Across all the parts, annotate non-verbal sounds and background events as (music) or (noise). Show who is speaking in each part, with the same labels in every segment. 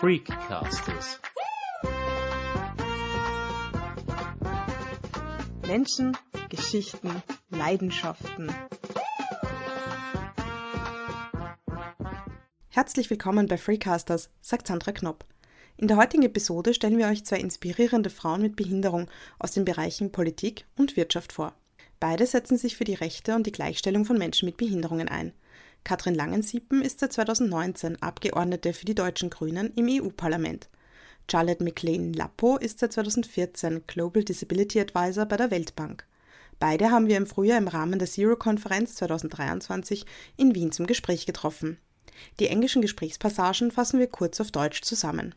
Speaker 1: Freakcasters.
Speaker 2: Menschen, Geschichten, Leidenschaften. Herzlich willkommen bei Freecasters, sagt Sandra Knopp. In der heutigen Episode stellen wir euch zwei inspirierende Frauen mit Behinderung aus den Bereichen Politik und Wirtschaft vor. Beide setzen sich für die Rechte und die Gleichstellung von Menschen mit Behinderungen ein. Katrin Langensiepen ist seit 2019 Abgeordnete für die deutschen Grünen im EU-Parlament. Charlotte McLean Lappo ist seit 2014 Global Disability Advisor bei der Weltbank. Beide haben wir im Frühjahr im Rahmen der Zero-Konferenz 2023 in Wien zum Gespräch getroffen. Die englischen Gesprächspassagen fassen wir kurz auf Deutsch zusammen.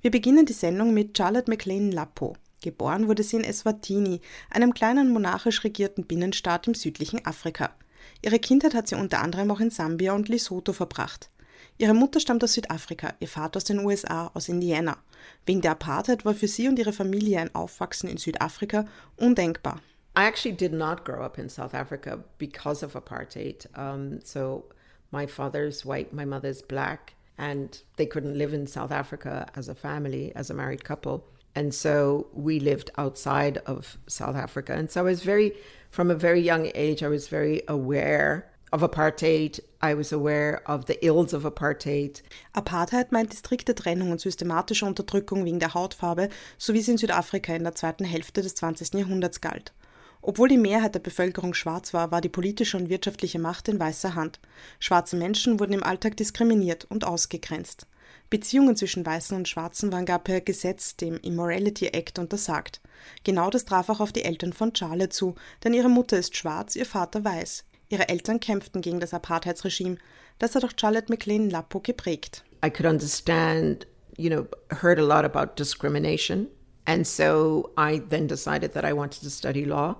Speaker 2: Wir beginnen die Sendung mit Charlotte McLean Lappo. Geboren wurde sie in Eswatini, einem kleinen monarchisch regierten Binnenstaat im südlichen Afrika. Ihre Kindheit hat sie unter anderem auch in Sambia und Lesotho verbracht. Ihre Mutter stammt aus Südafrika, ihr Vater aus den USA, aus Indiana. Wegen der Apartheid war für sie und ihre Familie ein Aufwachsen in Südafrika undenkbar.
Speaker 3: I actually did not grow up in South Africa because of apartheid. Um, so my father's white, my mother's black, and they couldn't live in South Africa as a family, as a married couple. And so we lived outside of South Africa. And so I was very, from a very young age, I was very aware of apartheid. I was aware of the ills of apartheid.
Speaker 2: Apartheid meint die strikte Trennung und systematische Unterdrückung wegen der Hautfarbe, so wie sie in Südafrika in der zweiten Hälfte des 20. Jahrhunderts galt. Obwohl die Mehrheit der Bevölkerung schwarz war, war die politische und wirtschaftliche Macht in weißer Hand. Schwarze Menschen wurden im Alltag diskriminiert und ausgegrenzt. Beziehungen zwischen Weißen und Schwarzen waren gar per Gesetz, dem Immorality Act, untersagt. Genau das traf auch auf die Eltern von Charlotte zu, denn ihre Mutter ist schwarz, ihr Vater weiß. Ihre Eltern kämpften gegen das Apartheidsregime. Das hat auch Charlotte McLean Lappo geprägt.
Speaker 3: I could understand, you know, heard a lot about discrimination. And so I then decided that I wanted to study law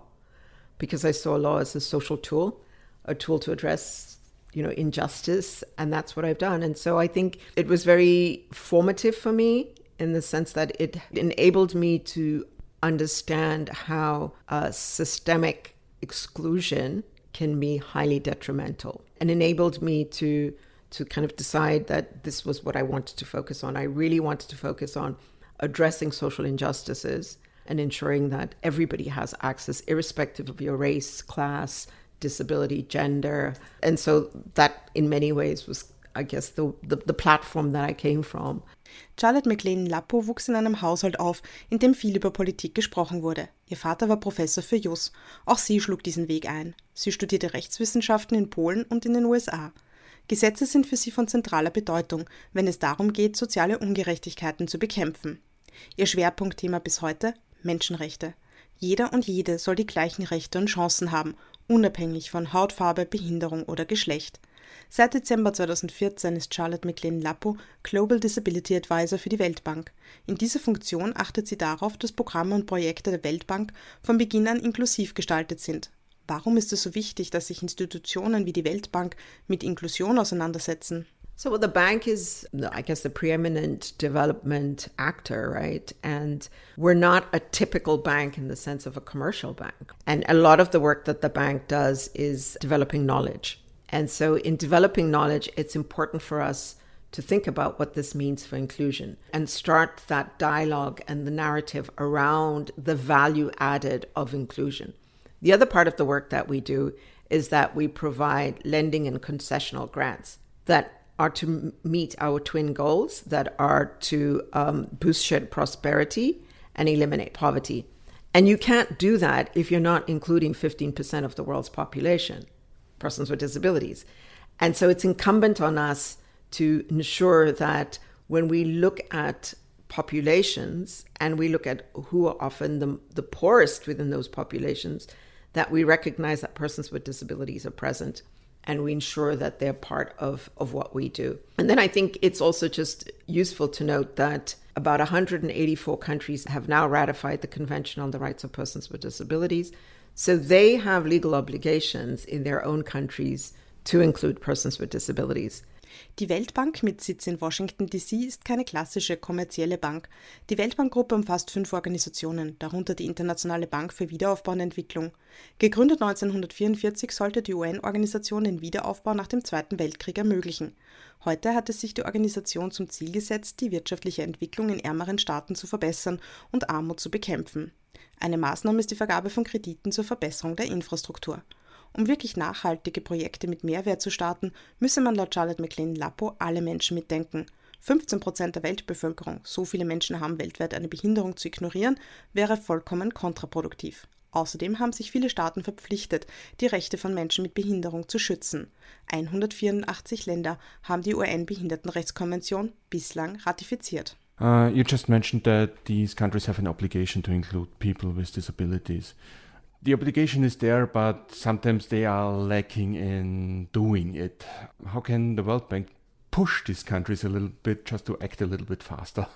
Speaker 3: because I saw law as a social tool, a tool to address you know, injustice. And that's what I've done. And so I think it was very formative for me in the sense that it enabled me to understand how uh, systemic exclusion can be highly detrimental and enabled me to to kind of decide that this was what I wanted to focus on. I really wanted to focus on addressing social injustices and ensuring that everybody has access, irrespective of your race, class, disability, gender. And so that in many ways was, I guess, the, the, the platform that I came from.
Speaker 2: Charlotte McLean Lappo wuchs in einem Haushalt auf, in dem viel über Politik gesprochen wurde. Ihr Vater war Professor für Jus. Auch sie schlug diesen Weg ein. Sie studierte Rechtswissenschaften in Polen und in den USA. Gesetze sind für sie von zentraler Bedeutung, wenn es darum geht, soziale Ungerechtigkeiten zu bekämpfen. Ihr Schwerpunktthema bis heute Menschenrechte. Jeder und jede soll die gleichen Rechte und Chancen haben unabhängig von Hautfarbe, Behinderung oder Geschlecht. Seit Dezember 2014 ist Charlotte McLean Lappo Global Disability Advisor für die Weltbank. In dieser Funktion achtet sie darauf, dass Programme und Projekte der Weltbank von Beginn an inklusiv gestaltet sind. Warum ist es so wichtig, dass sich Institutionen wie die Weltbank mit Inklusion auseinandersetzen?
Speaker 3: So, well, the bank is, I guess, the preeminent development actor, right? And we're not a typical bank in the sense of a commercial bank. And a lot of the work that the bank does is developing knowledge. And so, in developing knowledge, it's important for us to think about what this means for inclusion and start that dialogue and the narrative around the value added of inclusion. The other part of the work that we do is that we provide lending and concessional grants that are to meet our twin goals that are to um, boost shared prosperity and eliminate poverty. And you can't do that if you're not including 15% of the world's population, persons with disabilities. And so it's incumbent on us to ensure that when we look at populations and we look at who are often the, the poorest within those populations, that we recognize that persons with disabilities are present and we ensure that they're part of, of what we do. And then I think it's also just useful to note that about 184 countries have now ratified the Convention on the Rights of Persons with Disabilities. So they have legal obligations in their own countries to include persons with disabilities.
Speaker 2: Die Weltbank mit Sitz in Washington, D.C. ist keine klassische kommerzielle Bank. Die Weltbankgruppe umfasst fünf Organisationen, darunter die Internationale Bank für Wiederaufbau und Entwicklung. Gegründet 1944 sollte die UN-Organisation den Wiederaufbau nach dem Zweiten Weltkrieg ermöglichen. Heute hat es sich die Organisation zum Ziel gesetzt, die wirtschaftliche Entwicklung in ärmeren Staaten zu verbessern und Armut zu bekämpfen. Eine Maßnahme ist die Vergabe von Krediten zur Verbesserung der Infrastruktur. Um wirklich nachhaltige Projekte mit Mehrwert zu starten, müsse man laut Charlotte McLean Lappo alle Menschen mitdenken. 15 Prozent der Weltbevölkerung, so viele Menschen haben weltweit eine Behinderung zu ignorieren, wäre vollkommen kontraproduktiv. Außerdem haben sich viele Staaten verpflichtet, die Rechte von Menschen mit Behinderung zu schützen. 184 Länder haben die UN-Behindertenrechtskonvention bislang ratifiziert.
Speaker 1: Uh, you just mentioned that these countries have an obligation to include people with disabilities. The obligation is there, but sometimes they are lacking in doing it. How can the World Bank push these countries a little bit just to act a little bit faster?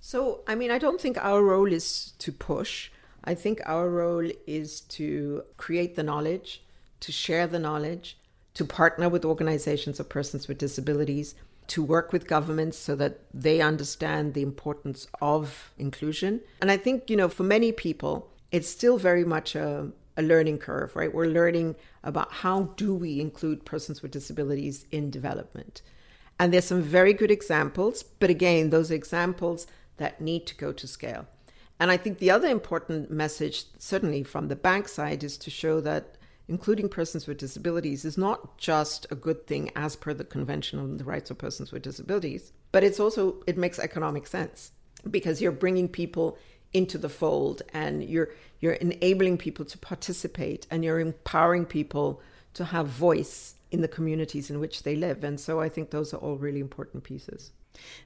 Speaker 3: So, I mean, I don't think our role is to push. I think our role is to create the knowledge, to share the knowledge, to partner with organizations of persons with disabilities, to work with governments so that they understand the importance of inclusion. And I think, you know, for many people, it's still very much a, a learning curve, right? We're learning about how do we include persons with disabilities in development. And there's some very good examples, but again, those examples that need to go to scale. And I think the other important message, certainly from the bank side, is to show that including persons with disabilities is not just a good thing as per the Convention on the Rights of Persons with Disabilities, but it's also, it makes economic sense because you're bringing people into the fold and you're you're enabling people to participate and you're empowering people to have voice in the communities in which they live and so i think those are all really important pieces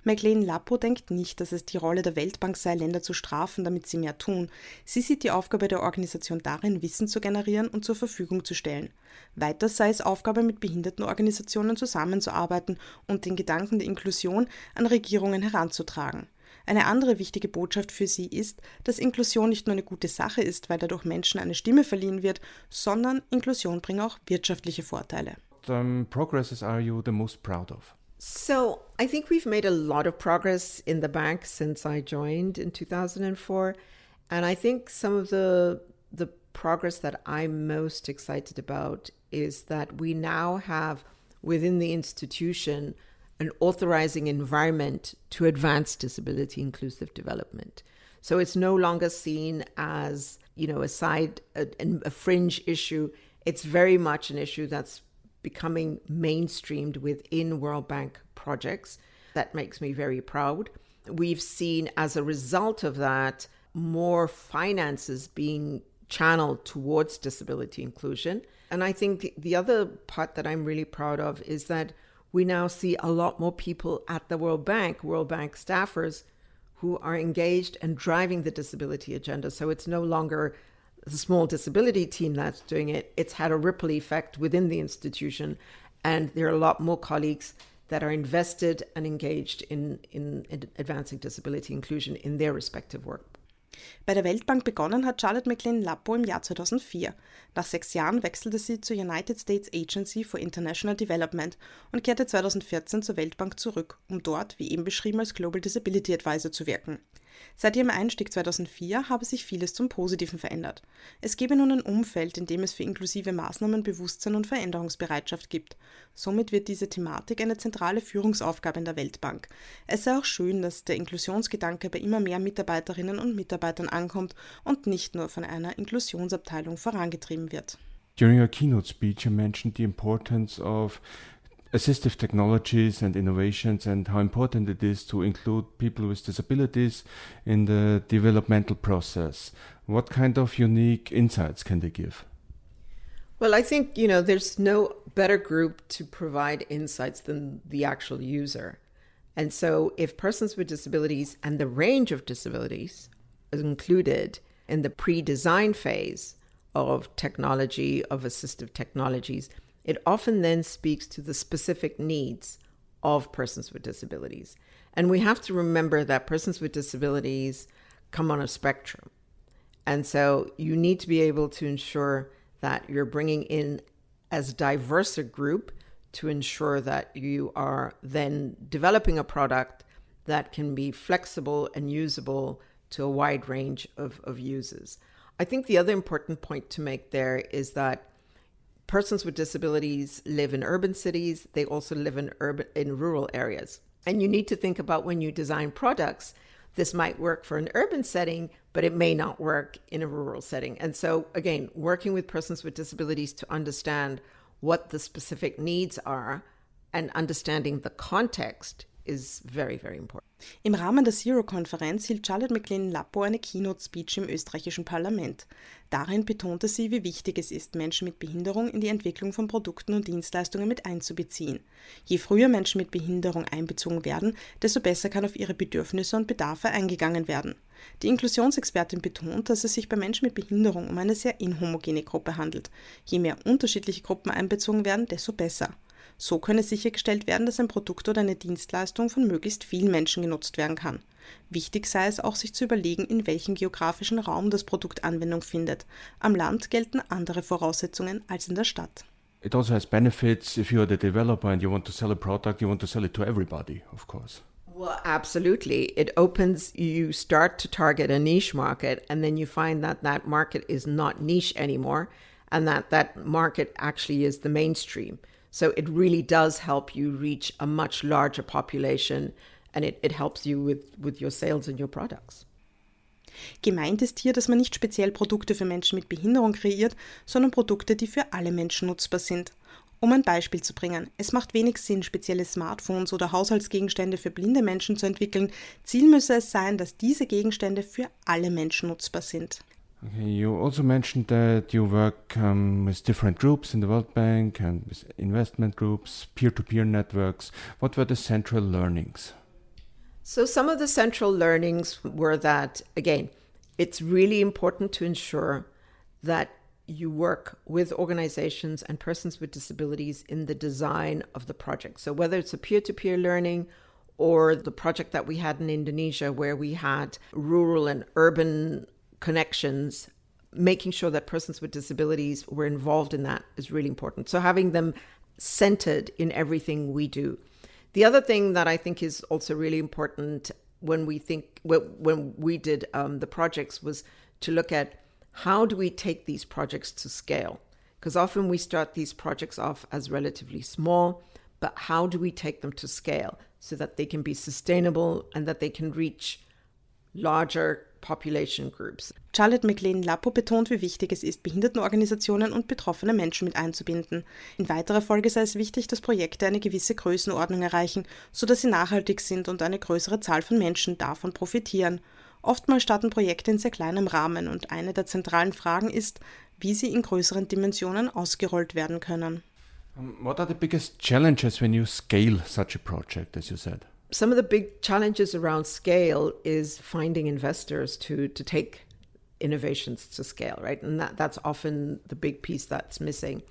Speaker 2: McLean Lappo denkt nicht, dass es die Rolle der Weltbank sei, Länder zu strafen, damit sie mehr tun. Sie sieht die Aufgabe der Organisation darin, Wissen zu generieren und zur Verfügung zu stellen. Weiter sei es Aufgabe, mit Behindertenorganisationen zusammenzuarbeiten und den Gedanken der Inklusion an Regierungen heranzutragen. Eine andere wichtige Botschaft für sie ist, dass Inklusion nicht nur eine gute Sache ist, weil dadurch Menschen eine Stimme verliehen wird, sondern Inklusion bringt auch wirtschaftliche Vorteile.
Speaker 1: Um, progresses are you the most proud of?
Speaker 3: So, I think we've made a lot of progress in the bank since I joined in 2004. And I think some of the the progress that I'm most excited about is that we now have within the institution an authorizing environment to advance disability inclusive development. So it's no longer seen as, you know, a side, a, a fringe issue. It's very much an issue that's becoming mainstreamed within World Bank projects. That makes me very proud. We've seen as a result of that more finances being channeled towards disability inclusion. And I think the, the other part that I'm really proud of is that we now see a lot more people at the World Bank, World Bank staffers, who are engaged and driving the disability agenda. So it's no longer the small disability team that's doing it. It's had a ripple effect within the institution, and there are a lot more colleagues that are invested and engaged in, in, in advancing disability inclusion in their respective work.
Speaker 2: Bei der Weltbank begonnen hat Charlotte McLean Lappo im Jahr 2004. Nach sechs Jahren wechselte sie zur United States Agency for International Development und kehrte 2014 zur Weltbank zurück, um dort, wie eben beschrieben, als Global Disability Advisor zu wirken. Seit ihrem Einstieg 2004 habe sich vieles zum Positiven verändert. Es gebe nun ein Umfeld, in dem es für inklusive Maßnahmen Bewusstsein und Veränderungsbereitschaft gibt. Somit wird diese Thematik eine zentrale Führungsaufgabe in der Weltbank. Es sei auch schön, dass der Inklusionsgedanke bei immer mehr Mitarbeiterinnen und Mitarbeitern ankommt und nicht nur von einer Inklusionsabteilung vorangetrieben wird.
Speaker 1: During your keynote speech, you mentioned the importance of assistive technologies and innovations and how important it is to include people with disabilities in the developmental process. What kind of unique insights can they give?
Speaker 3: Well, I think, you know, there's no better group to provide insights than the actual user. And so, if persons with disabilities and the range of disabilities is included in the pre design phase of technology, of assistive technologies, it often then speaks to the specific needs of persons with disabilities. And we have to remember that persons with disabilities come on a spectrum. And so you need to be able to ensure that you're bringing in as diverse a group to ensure that you are then developing a product that can be flexible and usable to a wide range of, of users. I think the other important point to make there is that persons with disabilities live in urban cities, they also live in urban in rural areas. And you need to think about when you design products, this might work for an urban setting, but it may not work in a rural setting. And so again, working with persons with disabilities to understand what the specific needs are and understanding the context is very, very important.
Speaker 2: Im Rahmen der Zero-Konferenz hielt Charlotte McLean Lappo eine Keynote-Speech im österreichischen Parlament. Darin betonte sie, wie wichtig es ist, Menschen mit Behinderung in die Entwicklung von Produkten und Dienstleistungen mit einzubeziehen. Je früher Menschen mit Behinderung einbezogen werden, desto besser kann auf ihre Bedürfnisse und Bedarfe eingegangen werden. Die Inklusionsexpertin betont, dass es sich bei Menschen mit Behinderung um eine sehr inhomogene Gruppe handelt. Je mehr unterschiedliche Gruppen einbezogen werden, desto besser. So könne sichergestellt werden, dass ein Produkt oder eine Dienstleistung von möglichst vielen Menschen genutzt werden kann. Wichtig sei es auch, sich zu überlegen, in welchem geografischen Raum das Produkt Anwendung findet. Am Land gelten andere Voraussetzungen als in der Stadt.
Speaker 1: It also has benefits if you're the developer and you want to sell a product, you want to sell it to everybody, of course.
Speaker 3: Well, absolutely. It opens, you start to target a niche market, and then you find that that market is not niche anymore, and that that market actually is the mainstream. So it really does help you reach a much larger population and it, it helps you with, with your sales and your products.
Speaker 2: Gemeint ist hier, dass man nicht speziell Produkte für Menschen mit Behinderung kreiert, sondern Produkte, die für alle Menschen nutzbar sind. Um ein Beispiel zu bringen, es macht wenig Sinn, spezielle Smartphones oder Haushaltsgegenstände für blinde Menschen zu entwickeln. Ziel müsse es sein, dass diese Gegenstände für alle Menschen nutzbar sind.
Speaker 1: Okay, you also mentioned that you work um, with different groups in the World Bank and with investment groups, peer to peer networks. What were the central learnings?
Speaker 3: So, some of the central learnings were that, again, it's really important to ensure that you work with organizations and persons with disabilities in the design of the project. So, whether it's a peer to peer learning or the project that we had in Indonesia, where we had rural and urban connections, making sure that persons with disabilities were involved in that is really important. So having them centered in everything we do. The other thing that I think is also really important when we think when we did um, the projects was to look at how do we take these projects to scale because often we start these projects off as relatively small but how do we take them to scale so that they can be sustainable and that they can reach larger population groups.
Speaker 2: Charlotte McLean Lappo betont, wie wichtig es ist, Behindertenorganisationen und betroffene Menschen mit einzubinden. In weiterer Folge sei es wichtig, dass Projekte eine gewisse Größenordnung erreichen, sodass sie nachhaltig sind und eine größere Zahl von Menschen davon profitieren. Oftmals starten Projekte in sehr kleinem Rahmen und eine der zentralen Fragen ist, wie sie in größeren Dimensionen ausgerollt werden können.
Speaker 1: what are the biggest challenges when you scale such a project, as you said?
Speaker 3: Some of the big challenges around scale is finding investors to to take innovations to scale, right? And that, that's often the big piece that's missing.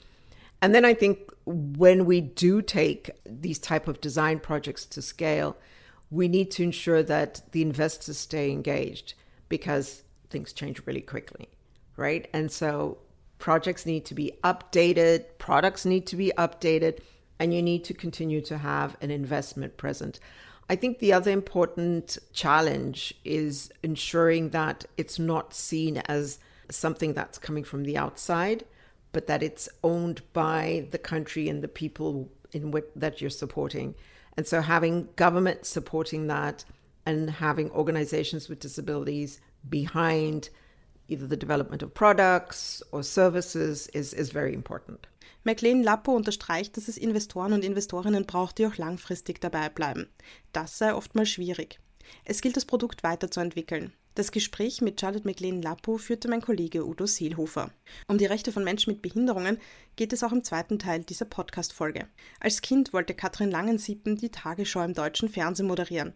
Speaker 3: And then I think when we do take these type of design projects to scale, we need to ensure that the investors stay engaged because things change really quickly, right? And so projects need to be updated, products need to be updated, and you need to continue to have an investment present. I think the other important challenge is ensuring that it's not seen as something that's coming from the outside, but that it's owned by the country and the people in which that you're supporting. And so having government supporting that and having organizations with disabilities behind either the development of products or services is, is very important.
Speaker 2: McLean Lappo unterstreicht, dass es Investoren und Investorinnen braucht, die auch langfristig dabei bleiben. Das sei oftmals schwierig. Es gilt, das Produkt weiterzuentwickeln. Das Gespräch mit Charlotte McLean Lappo führte mein Kollege Udo Seelhofer. Um die Rechte von Menschen mit Behinderungen geht es auch im zweiten Teil dieser Podcast-Folge. Als Kind wollte Katrin Langensiepen die Tagesschau im deutschen Fernsehen moderieren.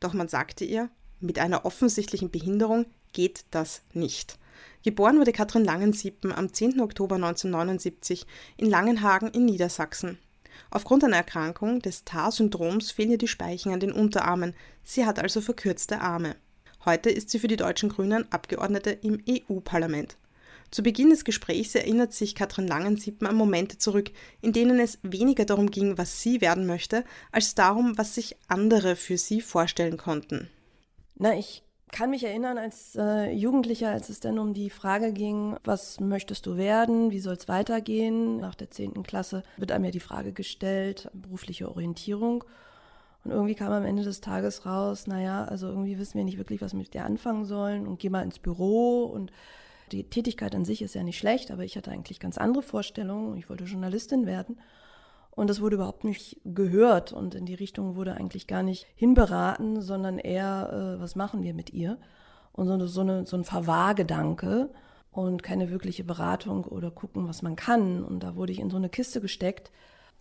Speaker 2: Doch man sagte ihr, mit einer offensichtlichen Behinderung geht das nicht. Geboren wurde Katrin Langensiepen am 10. Oktober 1979 in Langenhagen in Niedersachsen. Aufgrund einer Erkrankung des TAR-Syndroms fehlen ihr die Speichen an den Unterarmen. Sie hat also verkürzte Arme. Heute ist sie für die deutschen Grünen Abgeordnete im EU-Parlament. Zu Beginn des Gesprächs erinnert sich Katrin Langensiepen an Momente zurück, in denen es weniger darum ging, was sie werden möchte, als darum, was sich andere für sie vorstellen konnten.
Speaker 4: Na, ich kann mich erinnern, als äh, Jugendlicher, als es dann um die Frage ging, was möchtest du werden, wie soll es weitergehen? Nach der 10. Klasse wird einem ja die Frage gestellt, berufliche Orientierung. Und irgendwie kam am Ende des Tages raus, naja, also irgendwie wissen wir nicht wirklich, was wir mit dir anfangen sollen und geh mal ins Büro und die Tätigkeit an sich ist ja nicht schlecht, aber ich hatte eigentlich ganz andere Vorstellungen. Ich wollte Journalistin werden. Und das wurde überhaupt nicht gehört und in die Richtung wurde eigentlich gar nicht hinberaten, sondern eher, äh, was machen wir mit ihr? Und so, so, eine, so ein Verwahrgedanke und keine wirkliche Beratung oder gucken, was man kann. Und da wurde ich in so eine Kiste gesteckt.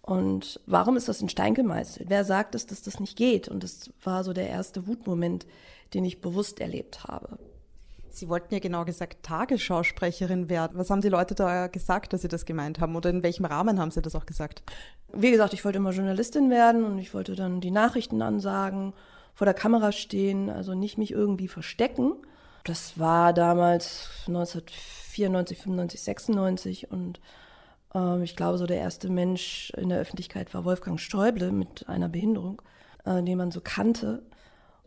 Speaker 4: Und warum ist das in Stein gemeißelt? Wer sagt es, dass das nicht geht? Und das war so der erste Wutmoment, den ich bewusst erlebt habe.
Speaker 2: Sie wollten ja genau gesagt Tagesschausprecherin werden. Was haben die Leute da gesagt, dass Sie das gemeint haben? Oder in welchem Rahmen haben Sie das auch gesagt?
Speaker 4: Wie gesagt, ich wollte immer Journalistin werden und ich wollte dann die Nachrichten ansagen, vor der Kamera stehen, also nicht mich irgendwie verstecken. Das war damals 1994, 95, 96 und äh, ich glaube, so der erste Mensch in der Öffentlichkeit war Wolfgang Stäuble mit einer Behinderung, äh, den man so kannte.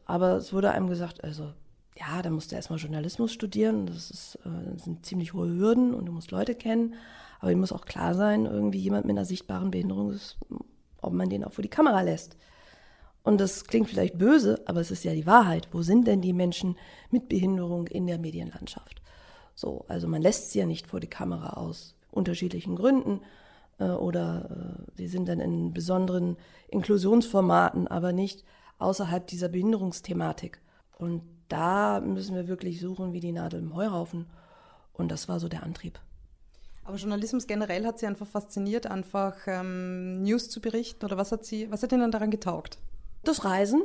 Speaker 4: Aber es wurde einem gesagt, also ja, da musst du erstmal Journalismus studieren. Das, ist, äh, das sind ziemlich hohe Hürden und du musst Leute kennen. Aber ihm muss auch klar sein, irgendwie jemand mit einer sichtbaren Behinderung ist, ob man den auch vor die Kamera lässt. Und das klingt vielleicht böse, aber es ist ja die Wahrheit. Wo sind denn die Menschen mit Behinderung in der Medienlandschaft? So, also man lässt sie ja nicht vor die Kamera aus unterschiedlichen Gründen äh, oder äh, sie sind dann in besonderen Inklusionsformaten, aber nicht außerhalb dieser Behinderungsthematik. Und da müssen wir wirklich suchen wie die Nadel im Heuhaufen. Und das war so der Antrieb.
Speaker 2: Aber Journalismus generell hat Sie einfach fasziniert, einfach ähm, News zu berichten? Oder was hat, Sie, was hat Ihnen daran getaugt?
Speaker 4: Das Reisen.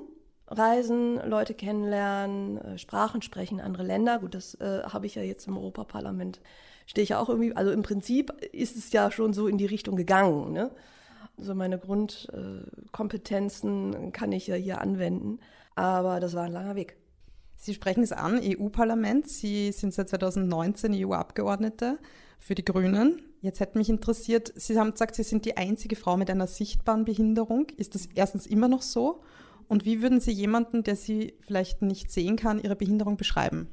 Speaker 4: Reisen, Leute kennenlernen, äh, Sprachen sprechen, andere Länder. Gut, das äh, habe ich ja jetzt im Europaparlament. Stehe ich ja auch irgendwie, also im Prinzip ist es ja schon so in die Richtung gegangen. Ne? Also meine Grundkompetenzen äh, kann ich ja hier anwenden. Aber das war ein langer Weg.
Speaker 2: Sie sprechen es an, EU-Parlament. Sie sind seit 2019 EU-Abgeordnete für die Grünen. Jetzt hätte mich interessiert, Sie haben gesagt, Sie sind die einzige Frau mit einer sichtbaren Behinderung. Ist das erstens immer noch so? Und wie würden Sie jemanden, der Sie vielleicht nicht sehen kann, Ihre Behinderung beschreiben?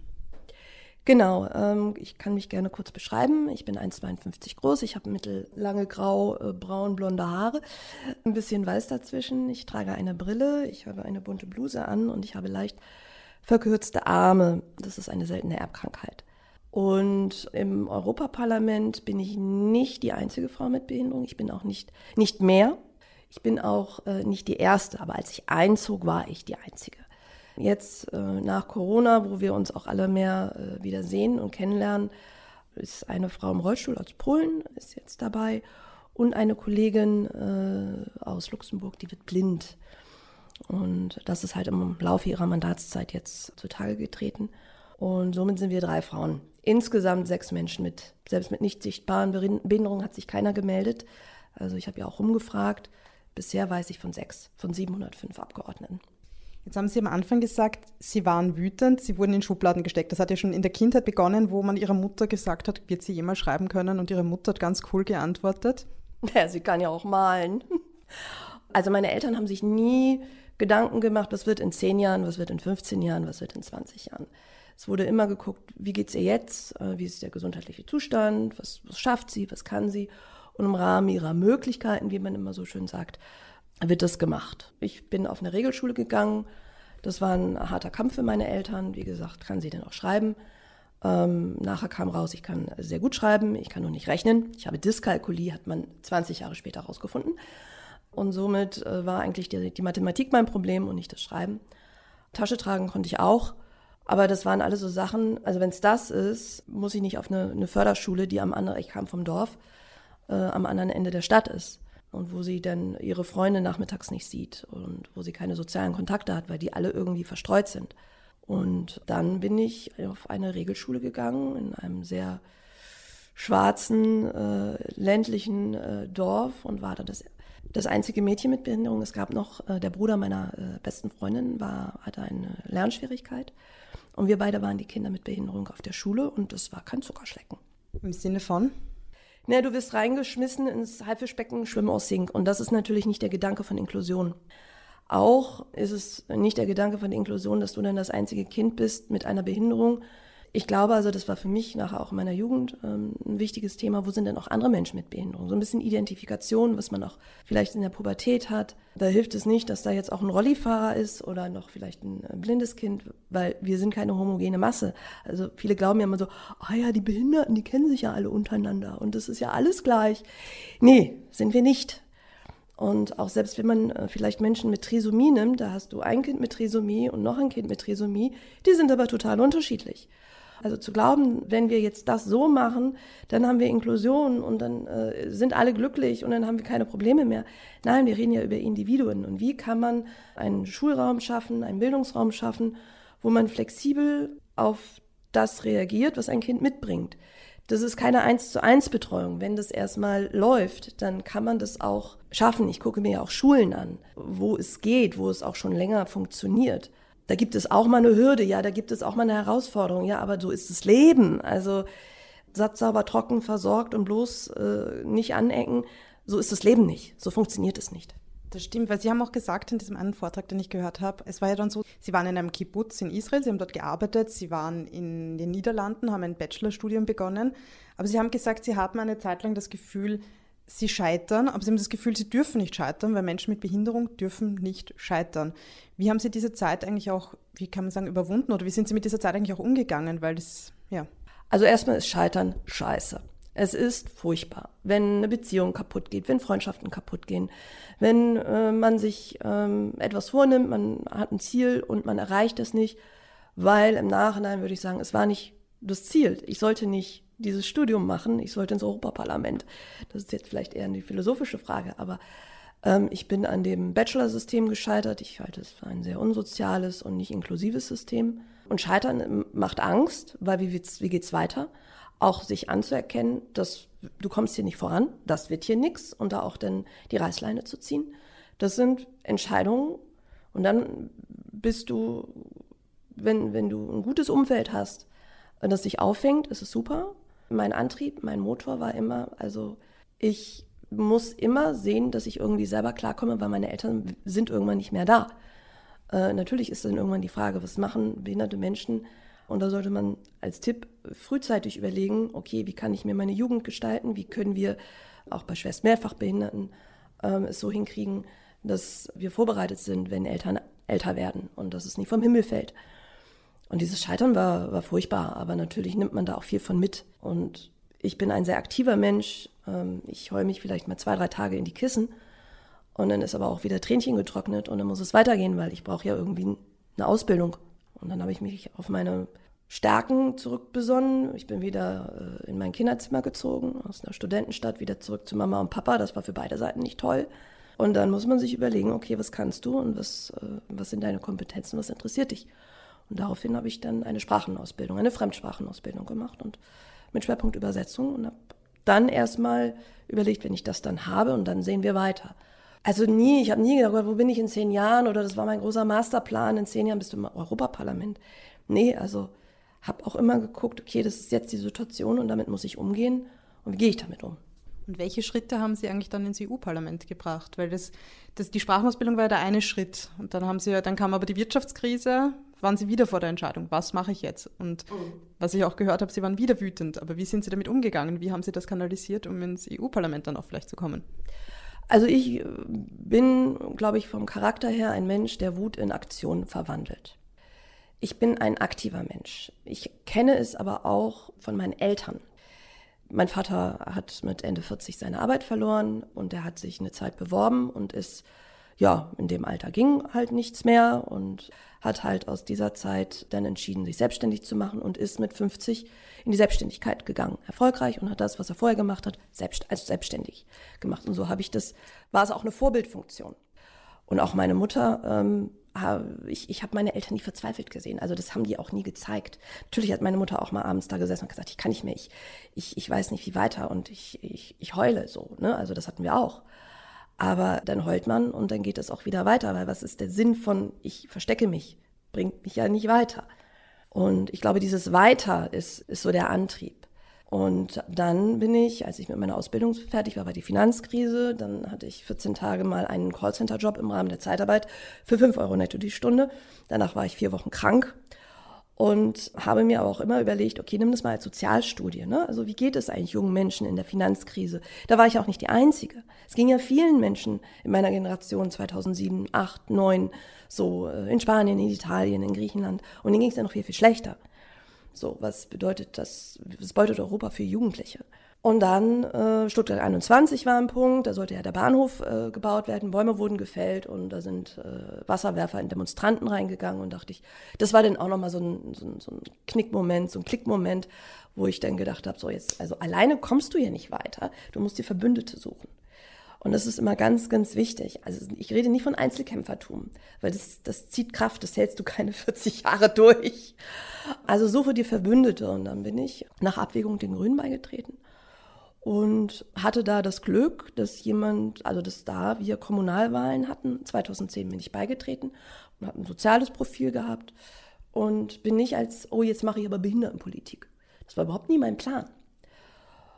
Speaker 4: Genau, ähm, ich kann mich gerne kurz beschreiben. Ich bin 1,52 groß, ich habe mittellange grau, äh, braun, blonde Haare, ein bisschen weiß dazwischen. Ich trage eine Brille, ich habe eine bunte Bluse an und ich habe leicht verkürzte Arme. Das ist eine seltene Erbkrankheit. Und im Europaparlament bin ich nicht die einzige Frau mit Behinderung. Ich bin auch nicht, nicht mehr. Ich bin auch äh, nicht die erste, aber als ich einzog, war ich die einzige. Jetzt äh, nach Corona, wo wir uns auch alle mehr äh, wieder sehen und kennenlernen, ist eine Frau im Rollstuhl aus Polen, ist jetzt dabei und eine Kollegin äh, aus Luxemburg, die wird blind. Und das ist halt im Laufe ihrer Mandatszeit jetzt zutage getreten. Und somit sind wir drei Frauen. Insgesamt sechs Menschen mit, selbst mit nicht sichtbaren Behinderungen hat sich keiner gemeldet. Also ich habe ja auch rumgefragt. Bisher weiß ich von sechs, von 705 Abgeordneten.
Speaker 2: Jetzt haben Sie am Anfang gesagt, Sie waren wütend, Sie wurden in Schubladen gesteckt. Das hat ja schon in der Kindheit begonnen, wo man Ihrer Mutter gesagt hat, wird sie jemals schreiben können? Und Ihre Mutter hat ganz cool geantwortet.
Speaker 4: Ja, sie kann ja auch malen. Also meine Eltern haben sich nie Gedanken gemacht, was wird in 10 Jahren, was wird in 15 Jahren, was wird in 20 Jahren. Es wurde immer geguckt, wie geht es ihr jetzt, äh, wie ist der gesundheitliche Zustand, was, was schafft sie, was kann sie. Und im Rahmen ihrer Möglichkeiten, wie man immer so schön sagt, wird das gemacht. Ich bin auf eine Regelschule gegangen. Das war ein harter Kampf für meine Eltern. Wie gesagt, kann sie denn auch schreiben? Ähm, nachher kam raus, ich kann sehr gut schreiben, ich kann nur nicht rechnen. Ich habe Dyskalkulie, hat man 20 Jahre später herausgefunden. Und somit äh, war eigentlich die, die, Mathematik mein Problem und nicht das Schreiben. Tasche tragen konnte ich auch. Aber das waren alle so Sachen, also wenn es das ist, muss ich nicht auf eine, eine, Förderschule, die am anderen, ich kam vom Dorf, äh, am anderen Ende der Stadt ist. Und wo sie dann ihre Freunde nachmittags nicht sieht und wo sie keine sozialen Kontakte hat, weil die alle irgendwie verstreut sind. Und dann bin ich auf eine Regelschule gegangen in einem sehr schwarzen, äh, ländlichen äh, Dorf und war da das das einzige Mädchen mit Behinderung. Es gab noch, äh, der Bruder meiner äh, besten Freundin war, hatte eine Lernschwierigkeit. Und wir beide waren die Kinder mit Behinderung auf der Schule und es war kein Zuckerschlecken.
Speaker 2: Im Sinne von?
Speaker 4: Naja, du wirst reingeschmissen ins Haifischbecken, schwimm aus Sink. Und das ist natürlich nicht der Gedanke von Inklusion. Auch ist es nicht der Gedanke von Inklusion, dass du dann das einzige Kind bist mit einer Behinderung, ich glaube also, das war für mich nachher auch in meiner Jugend ähm, ein wichtiges Thema. Wo sind denn auch andere Menschen mit Behinderung? So ein bisschen Identifikation, was man auch vielleicht in der Pubertät hat. Da hilft es nicht, dass da jetzt auch ein Rollifahrer ist oder noch vielleicht ein äh, blindes Kind, weil wir sind keine homogene Masse. Also viele glauben ja immer so, ah ja, die Behinderten, die kennen sich ja alle untereinander und das ist ja alles gleich. Nee, sind wir nicht. Und auch selbst wenn man äh, vielleicht Menschen mit Trisomie nimmt, da hast du ein Kind mit Trisomie und noch ein Kind mit Trisomie, die sind aber total unterschiedlich. Also zu glauben, wenn wir jetzt das so machen, dann haben wir Inklusion und dann äh, sind alle glücklich und dann haben wir keine Probleme mehr. Nein, wir reden ja über Individuen. Und wie kann man einen Schulraum schaffen, einen Bildungsraum schaffen, wo man flexibel auf das reagiert, was ein Kind mitbringt. Das ist keine eins zu eins Betreuung. Wenn das erstmal läuft, dann kann man das auch schaffen. Ich gucke mir ja auch Schulen an, wo es geht, wo es auch schon länger funktioniert. Da gibt es auch mal eine Hürde, ja, da gibt es auch mal eine Herausforderung, ja, aber so ist das Leben. Also satt, sauber, trocken, versorgt und bloß äh, nicht anecken, so ist das Leben nicht. So funktioniert es nicht.
Speaker 2: Das stimmt, weil Sie haben auch gesagt in diesem einen Vortrag, den ich gehört habe, es war ja dann so, Sie waren in einem Kibbutz in Israel, Sie haben dort gearbeitet, Sie waren in den Niederlanden, haben ein Bachelorstudium begonnen, aber Sie haben gesagt, Sie hatten eine Zeit lang das Gefühl, sie scheitern, aber sie haben das Gefühl, sie dürfen nicht scheitern, weil Menschen mit Behinderung dürfen nicht scheitern. Wie haben Sie diese Zeit eigentlich auch, wie kann man sagen, überwunden oder wie sind Sie mit dieser Zeit eigentlich auch umgegangen? Weil das, ja.
Speaker 4: Also erstmal ist Scheitern scheiße. Es ist furchtbar, wenn eine Beziehung kaputt geht, wenn Freundschaften kaputt gehen, wenn äh, man sich ähm, etwas vornimmt, man hat ein Ziel und man erreicht es nicht, weil im Nachhinein würde ich sagen, es war nicht das Ziel. Ich sollte nicht dieses Studium machen. Ich sollte ins Europaparlament. Das ist jetzt vielleicht eher eine philosophische Frage, aber ähm, ich bin an dem Bachelor-System gescheitert. Ich halte es für ein sehr unsoziales und nicht inklusives System. Und Scheitern macht Angst, weil wie, wie geht's weiter? Auch sich anzuerkennen, dass du kommst hier nicht voran, das wird hier nichts und da auch dann die Reißleine zu ziehen. Das sind Entscheidungen und dann bist du, wenn, wenn du ein gutes Umfeld hast, das dich auffängt, ist es super. Mein Antrieb, mein Motor war immer, also ich muss immer sehen, dass ich irgendwie selber klarkomme, weil meine Eltern sind irgendwann nicht mehr da. Äh, natürlich ist dann irgendwann die Frage, was machen behinderte Menschen? Und da sollte man als Tipp frühzeitig überlegen, okay, wie kann ich mir meine Jugend gestalten? Wie können wir auch bei schwerst Mehrfachbehinderten ähm, es so hinkriegen, dass wir vorbereitet sind, wenn Eltern älter werden und dass es nicht vom Himmel fällt. Und dieses Scheitern war, war furchtbar, aber natürlich nimmt man da auch viel von mit. Und ich bin ein sehr aktiver Mensch. Ähm, ich heule mich vielleicht mal zwei, drei Tage in die Kissen. Und dann ist aber auch wieder Tränchen getrocknet und dann muss es weitergehen, weil ich brauche ja irgendwie eine Ausbildung. Und dann habe ich mich auf meine Stärken zurückbesonnen. Ich bin wieder äh, in mein Kinderzimmer gezogen, aus einer Studentenstadt wieder zurück zu Mama und Papa. Das war für beide Seiten nicht toll. Und dann muss man sich überlegen, okay, was kannst du und was, äh, was sind deine Kompetenzen, was interessiert dich? Und daraufhin habe ich dann eine Sprachenausbildung, eine Fremdsprachenausbildung gemacht und mit Schwerpunkt Übersetzung und habe dann erstmal überlegt, wenn ich das dann habe und dann sehen wir weiter. Also nie, ich habe nie gedacht, wo bin ich in zehn Jahren oder das war mein großer Masterplan, in zehn Jahren bist du im Europaparlament. Nee, also habe auch immer geguckt, okay, das ist jetzt die Situation und damit muss ich umgehen und wie gehe ich damit um?
Speaker 2: Und welche Schritte haben Sie eigentlich dann ins EU-Parlament gebracht? Weil das, das, die Sprachausbildung war ja der eine Schritt. Und dann haben Sie, dann kam aber die Wirtschaftskrise, waren Sie wieder vor der Entscheidung, was mache ich jetzt? Und was ich auch gehört habe, Sie waren wieder wütend. Aber wie sind Sie damit umgegangen? Wie haben Sie das kanalisiert, um ins EU-Parlament dann auch vielleicht zu kommen?
Speaker 4: Also ich äh, bin, glaube ich, vom Charakter her ein Mensch, der Wut in Aktion verwandelt. Ich bin ein aktiver Mensch. Ich kenne es aber auch von meinen Eltern. Mein Vater hat mit Ende 40 seine Arbeit verloren und er hat sich eine Zeit beworben und ist, ja, in dem Alter ging halt nichts mehr und hat halt aus dieser Zeit dann entschieden, sich selbstständig zu machen und ist mit 50 in die Selbstständigkeit gegangen. Erfolgreich und hat das, was er vorher gemacht hat, selbst, als selbstständig gemacht. Und so habe ich das, war es auch eine Vorbildfunktion. Und auch meine Mutter ähm, ich, ich habe meine Eltern nie verzweifelt gesehen. Also das haben die auch nie gezeigt. Natürlich hat meine Mutter auch mal abends da gesessen und gesagt, ich kann nicht mehr, ich, ich, ich weiß nicht, wie weiter und ich, ich, ich heule so. Ne? Also das hatten wir auch. Aber dann heult man und dann geht es auch wieder weiter, weil was ist der Sinn von, ich verstecke mich, bringt mich ja nicht weiter. Und ich glaube, dieses Weiter ist, ist so der Antrieb. Und dann bin ich, als ich mit meiner Ausbildung fertig war, war die Finanzkrise. Dann hatte ich 14 Tage mal einen Callcenter-Job im Rahmen der Zeitarbeit für 5 Euro netto die Stunde. Danach war ich vier Wochen krank und habe mir aber auch immer überlegt, okay, nimm das mal als Sozialstudie. Ne? Also wie geht es eigentlich jungen Menschen in der Finanzkrise? Da war ich auch nicht die Einzige. Es ging ja vielen Menschen in meiner Generation 2007, 8, 9, so äh, in Spanien, in Italien, in Griechenland. Und denen ging es ja noch viel, viel schlechter. So, was bedeutet das, was bedeutet Europa für Jugendliche? Und dann äh, Stuttgart 21 war ein Punkt, da sollte ja der Bahnhof äh, gebaut werden, Bäume wurden gefällt und da sind äh, Wasserwerfer in Demonstranten reingegangen und dachte ich, das war dann auch nochmal so ein, so, ein, so ein Knickmoment, so ein Klickmoment, wo ich dann gedacht habe, so jetzt, also alleine kommst du hier nicht weiter, du musst dir Verbündete suchen. Und das ist immer ganz, ganz wichtig. Also ich rede nicht von Einzelkämpfertum, weil das, das zieht Kraft, das hältst du keine (laughs) 40 Jahre durch. Also suche dir Verbündete. Und dann bin ich nach Abwägung den Grünen beigetreten und hatte da das Glück, dass jemand, also dass da wir Kommunalwahlen hatten. 2010 bin ich beigetreten und habe ein soziales Profil gehabt und bin nicht als, oh, jetzt mache ich aber Behindertenpolitik. Das war überhaupt nie mein Plan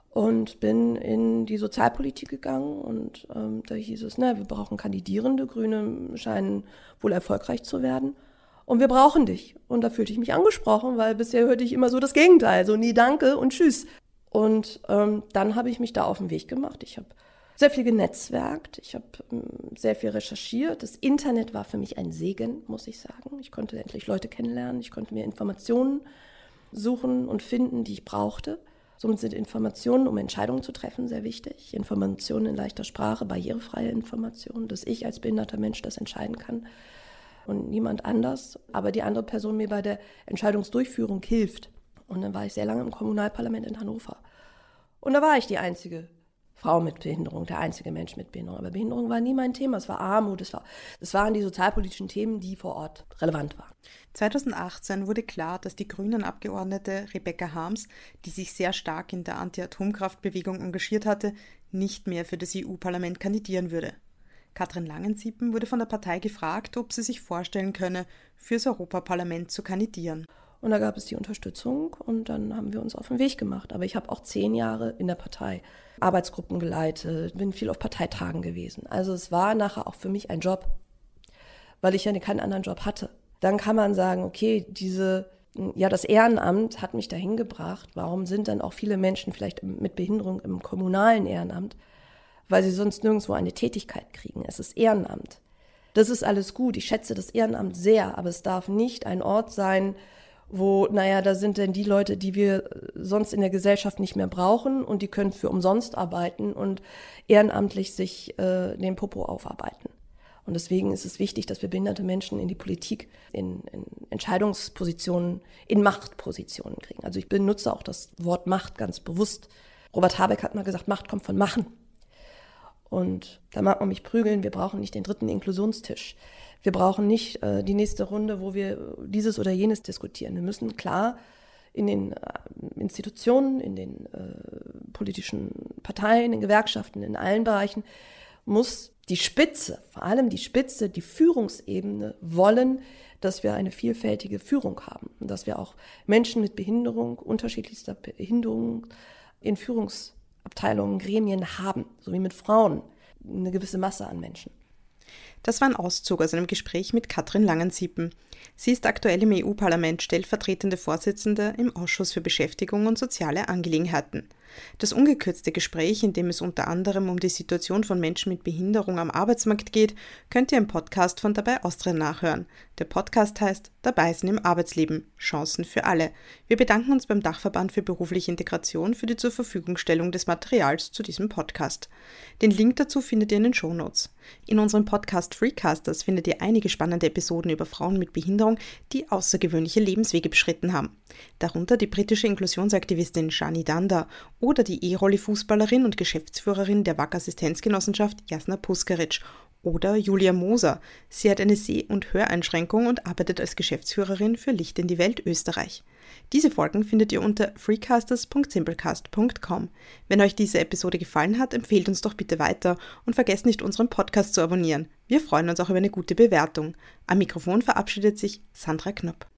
Speaker 4: und bin in die Sozialpolitik gegangen und ähm, da hieß es, na, wir brauchen Kandidierende, Grüne scheinen wohl erfolgreich zu werden und wir brauchen dich. Und da fühlte ich mich angesprochen, weil bisher hörte ich immer so das Gegenteil, so nie danke und tschüss. Und ähm, dann habe ich mich da auf den Weg gemacht. Ich habe sehr viel genetzwerkt, ich habe ähm, sehr viel recherchiert. Das Internet war für mich ein Segen, muss ich sagen. Ich konnte endlich Leute kennenlernen, ich konnte mir Informationen suchen und finden, die ich brauchte. Somit sind Informationen, um Entscheidungen zu treffen, sehr wichtig. Informationen in leichter Sprache, barrierefreie Informationen, dass ich als behinderter Mensch das entscheiden kann und niemand anders, aber die andere Person mir bei der Entscheidungsdurchführung hilft. Und dann war ich sehr lange im Kommunalparlament in Hannover. Und da war ich die einzige Frau mit Behinderung, der einzige Mensch mit Behinderung. Aber Behinderung war nie mein Thema. Es war Armut, es, war, es waren die sozialpolitischen Themen, die vor Ort relevant waren.
Speaker 2: 2018 wurde klar, dass die Grünen-Abgeordnete Rebecca Harms, die sich sehr stark in der Anti-Atomkraftbewegung engagiert hatte, nicht mehr für das EU-Parlament kandidieren würde. Katrin Langensiepen wurde von der Partei gefragt, ob sie sich vorstellen könne, fürs Europaparlament zu kandidieren.
Speaker 4: Und da gab es die Unterstützung und dann haben wir uns auf den Weg gemacht. Aber ich habe auch zehn Jahre in der Partei Arbeitsgruppen geleitet, bin viel auf Parteitagen gewesen. Also es war nachher auch für mich ein Job, weil ich ja keinen anderen Job hatte. Dann kann man sagen, okay, diese, ja, das Ehrenamt hat mich dahin gebracht. Warum sind dann auch viele Menschen vielleicht mit Behinderung im kommunalen Ehrenamt? Weil sie sonst nirgendwo eine Tätigkeit kriegen. Es ist Ehrenamt. Das ist alles gut. Ich schätze das Ehrenamt sehr, aber es darf nicht ein Ort sein, wo, naja, da sind denn die Leute, die wir sonst in der Gesellschaft nicht mehr brauchen und die können für umsonst arbeiten und ehrenamtlich sich äh, den Popo aufarbeiten. Und deswegen ist es wichtig, dass wir behinderte Menschen in die Politik, in, in Entscheidungspositionen, in Machtpositionen kriegen. Also ich benutze auch das Wort Macht ganz bewusst. Robert Habeck hat mal gesagt, Macht kommt von Machen. Und da mag man mich prügeln, wir brauchen nicht den dritten Inklusionstisch. Wir brauchen nicht äh, die nächste Runde, wo wir dieses oder jenes diskutieren. Wir müssen klar in den äh, Institutionen, in den äh, politischen Parteien, in Gewerkschaften, in allen Bereichen, muss die Spitze, vor allem die Spitze, die Führungsebene wollen, dass wir eine vielfältige Führung haben und dass wir auch Menschen mit Behinderung, unterschiedlichster Behinderung in Führungsabteilungen, Gremien haben, so wie mit Frauen eine gewisse Masse an Menschen.
Speaker 2: Das war ein Auszug aus einem Gespräch mit Katrin Langensiepen. Sie ist aktuell im EU-Parlament stellvertretende Vorsitzende im Ausschuss für Beschäftigung und soziale Angelegenheiten. Das ungekürzte Gespräch, in dem es unter anderem um die Situation von Menschen mit Behinderung am Arbeitsmarkt geht, könnt ihr im Podcast von Dabei Austria nachhören. Der Podcast heißt Dabei sein im Arbeitsleben. Chancen für alle. Wir bedanken uns beim Dachverband für berufliche Integration für die zur Verfügungstellung des Materials zu diesem Podcast. Den Link dazu findet ihr in den Shownotes. In unserem Podcast Freecasters findet ihr einige spannende Episoden über Frauen mit Behinderung, die außergewöhnliche Lebenswege beschritten haben. Darunter die britische Inklusionsaktivistin Shani Danda oder die E-Rolli-Fußballerin und Geschäftsführerin der WAC Assistenzgenossenschaft Jasna Puskaric oder Julia Moser. Sie hat eine Seh- und Höreinschränkung und arbeitet als Geschäftsführerin für Licht in die Welt Österreich. Diese Folgen findet ihr unter freecasters.simplecast.com. Wenn euch diese Episode gefallen hat, empfehlt uns doch bitte weiter und vergesst nicht, unseren Podcast zu abonnieren. Wir freuen uns auch über eine gute Bewertung. Am Mikrofon verabschiedet sich Sandra Knopp.